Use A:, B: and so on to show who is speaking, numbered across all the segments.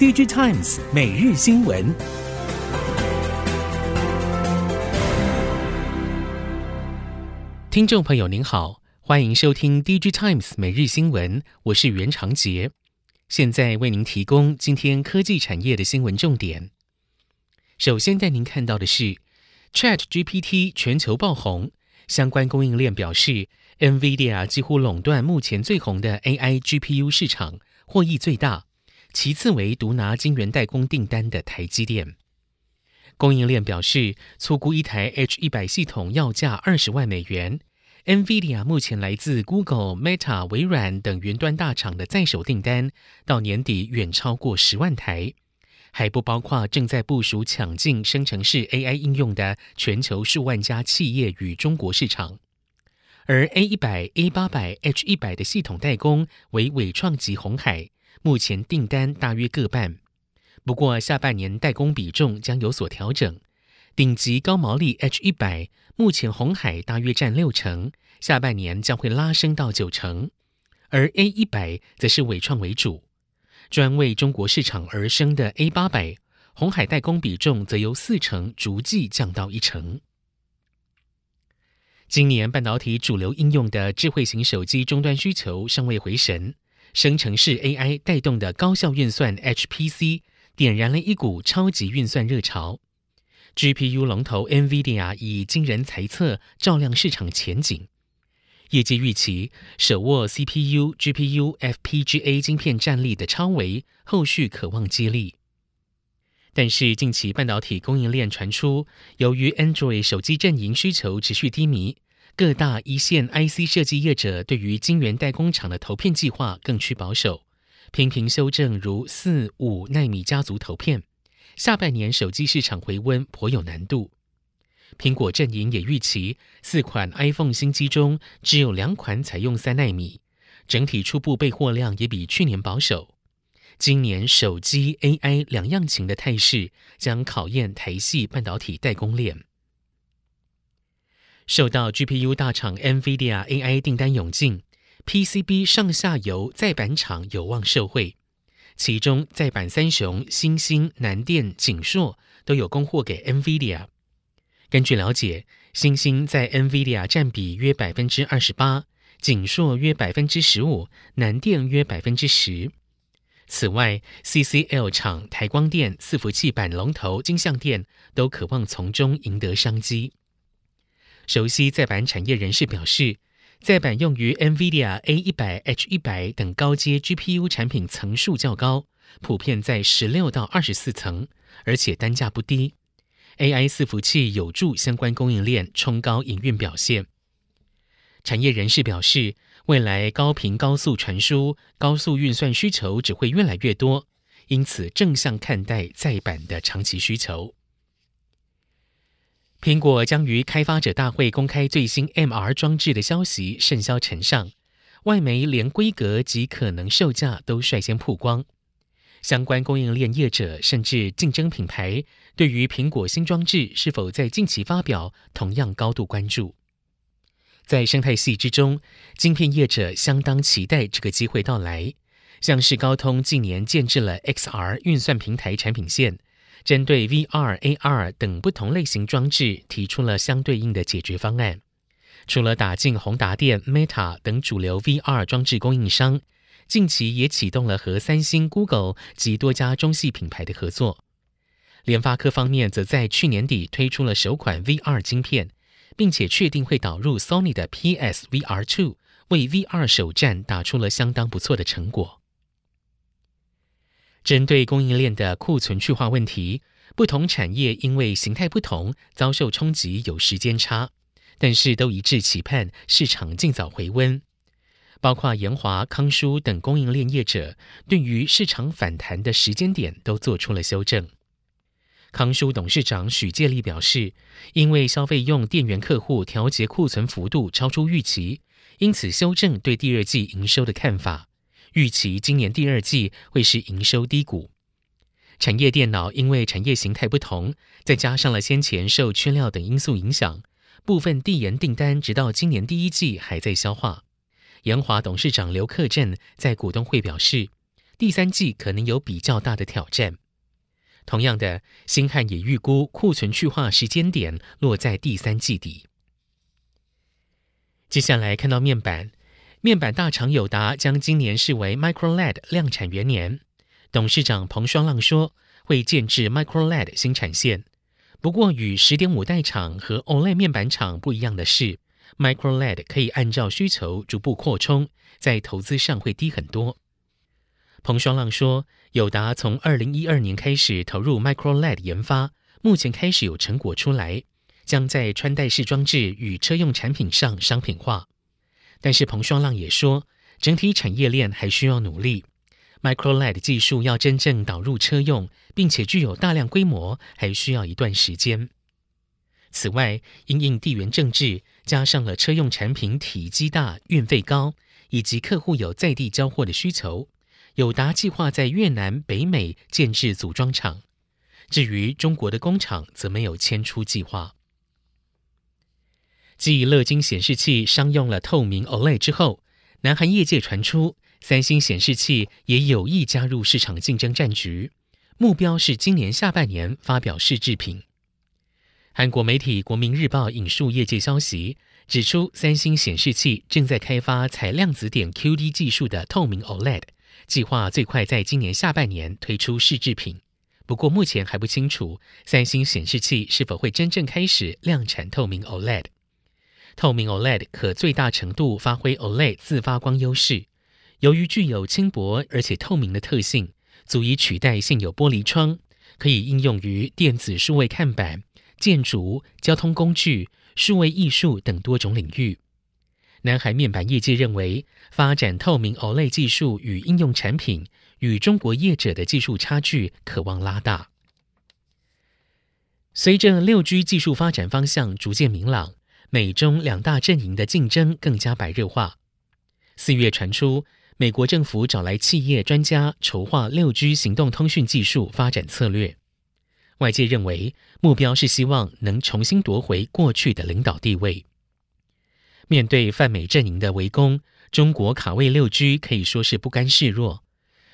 A: DigiTimes 每日新闻，听众朋友您好，欢迎收听 DigiTimes 每日新闻，我是袁长杰，现在为您提供今天科技产业的新闻重点。首先带您看到的是 ChatGPT 全球爆红，相关供应链表示，NVIDIA 几乎垄断目前最红的 AI GPU 市场，获益最大。其次为独拿晶圆代工订单的台积电，供应链表示，粗估一台 H100 系统要价二十万美元。NVIDIA 目前来自 Google、Meta、微软等云端大厂的在手订单，到年底远超过十万台，还不包括正在部署抢进生成式 AI 应用的全球数万家企业与中国市场。而 A100、A800、H100 的系统代工为纬创及红海。目前订单大约各半，不过下半年代工比重将有所调整。顶级高毛利 H 一百，目前红海大约占六成，下半年将会拉升到九成。而 A 一百则是纬创为主，专为中国市场而生的 A 八百，红海代工比重则由四成逐季降到一成。今年半导体主流应用的智慧型手机终端需求尚未回神。生成式 AI 带动的高效运算 HPC 点燃了一股超级运算热潮，GPU 龙头 NVIDIA 以惊人财测照亮市场前景，业界预期手握 CPU、GPU、FPGA 晶片战力的超维后续可望接力。但是近期半导体供应链传出，由于 Android 手机阵营需求持续低迷。各大一线 IC 设计业者对于晶圆代工厂的投片计划更趋保守，频频修正如四五奈米家族投片。下半年手机市场回温颇有难度。苹果阵营也预期，四款 iPhone 新机中只有两款采用三奈米，整体初步备货量也比去年保守。今年手机 AI 两样情的态势，将考验台系半导体代工链。受到 GPU 大厂 NVIDIA AI 订单涌进，PCB 上下游再板厂有望受惠。其中再板三雄新兴、南电、景硕都有供货给 NVIDIA。根据了解，新兴在 NVIDIA 占比约百分之二十八，景硕约百分之十五，南电约百分之十。此外，CCL 厂、台光电、伺服器板龙头金像电都渴望从中赢得商机。熟悉载板产业人士表示，载板用于 NVIDIA A100、H100 等高阶 GPU 产品层数较高，普遍在十六到二十四层，而且单价不低。AI 伺服器有助相关供应链冲高营运表现。产业人士表示，未来高频高速传输、高速运算需求只会越来越多，因此正向看待载板的长期需求。苹果将于开发者大会公开最新 MR 装置的消息甚嚣尘上，外媒连规格及可能售价都率先曝光。相关供应链业者甚至竞争品牌对于苹果新装置是否在近期发表，同样高度关注。在生态系之中，晶片业者相当期待这个机会到来，像是高通近年建置了 XR 运算平台产品线。针对 VR、AR 等不同类型装置提出了相对应的解决方案。除了打进宏达电、Meta 等主流 VR 装置供应商，近期也启动了和三星、Google 及多家中系品牌的合作。联发科方面则在去年底推出了首款 VR 晶片，并且确定会导入 Sony 的 PSVR2，为 VR 首战打出了相当不错的成果。针对供应链的库存去化问题，不同产业因为形态不同，遭受冲击有时间差，但是都一致期盼市场尽早回温。包括研华、康舒等供应链业者，对于市场反弹的时间点都做出了修正。康舒董事长许介立表示，因为消费用电源客户调节库存幅度超出预期，因此修正对第二季营收的看法。预期今年第二季会是营收低谷。产业电脑因为产业形态不同，再加上了先前受缺料等因素影响，部分递延订单直到今年第一季还在消化。研华董事长刘克振在股东会表示，第三季可能有比较大的挑战。同样的，星汉也预估库存去化时间点落在第三季底。接下来看到面板，面板大厂友达将今年视为 Micro LED 量产元年。董事长彭双浪说，会建置 Micro LED 新产线。不过，与十点五代厂和 OLED 面板厂不一样的是，Micro LED 可以按照需求逐步扩充，在投资上会低很多。彭双浪说，友达从二零一二年开始投入 Micro LED 研发，目前开始有成果出来，将在穿戴式装置与车用产品上商品化。但是彭双浪也说，整体产业链还需要努力。Micro LED 技术要真正导入车用，并且具有大量规模，还需要一段时间。此外，因应地缘政治，加上了车用产品体积大、运费高，以及客户有在地交货的需求，友达计划在越南、北美建置组装厂。至于中国的工厂，则没有迁出计划。继乐金显示器商用了透明 OLED 之后，南韩业界传出。三星显示器也有意加入市场竞争战局，目标是今年下半年发表试制品。韩国媒体《国民日报》引述业界消息，指出三星显示器正在开发采量子点 QD 技术的透明 OLED，计划最快在今年下半年推出试制品。不过目前还不清楚三星显示器是否会真正开始量产透明 OLED。透明 OLED 可最大程度发挥 OLED 自发光优势。由于具有轻薄而且透明的特性，足以取代现有玻璃窗，可以应用于电子数位看板、建筑、交通工具、数位艺术等多种领域。南海面板业界认为，发展透明 OLED 技术与应用产品，与中国业者的技术差距可望拉大。随着六 G 技术发展方向逐渐明朗，美中两大阵营的竞争更加白热化。四月传出。美国政府找来企业专家筹划六 G 行动通讯技术发展策略，外界认为目标是希望能重新夺回过去的领导地位。面对泛美阵营的围攻，中国卡位六 G 可以说是不甘示弱。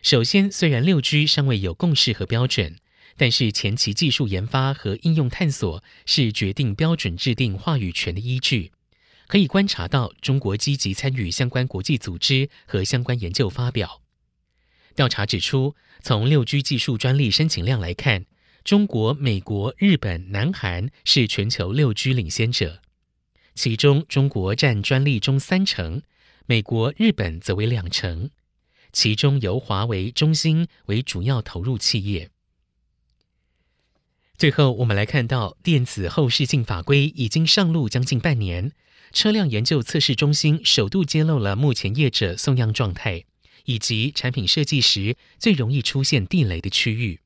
A: 首先，虽然六 G 尚未有共识和标准，但是前期技术研发和应用探索是决定标准制定话语权的依据。可以观察到，中国积极参与相关国际组织和相关研究发表。调查指出，从六 G 技术专利申请量来看，中国、美国、日本、南韩是全球六 G 领先者，其中中国占专利中三成，美国、日本则为两成，其中由华为、中兴为主要投入企业。最后，我们来看到电子后视镜法规已经上路将近半年。车辆研究测试中心首度揭露了目前业者送样状态，以及产品设计时最容易出现地雷的区域。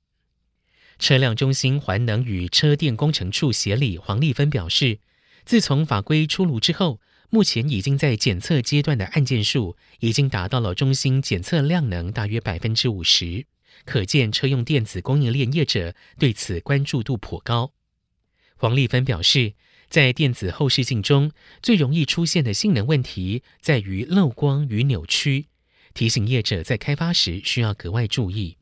A: 车辆中心环能与车电工程处协理黄丽芬表示，自从法规出炉之后，目前已经在检测阶段的案件数已经达到了中心检测量能大约百分之五十，可见车用电子供应链业者对此关注度颇高。黄丽芬表示，在电子后视镜中，最容易出现的性能问题在于漏光与扭曲，提醒业者在开发时需要格外注意。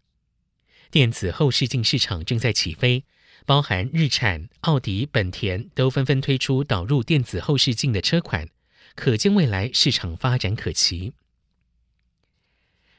A: 电子后视镜市场正在起飞，包含日产、奥迪、本田都纷纷推出导入电子后视镜的车款，可见未来市场发展可期。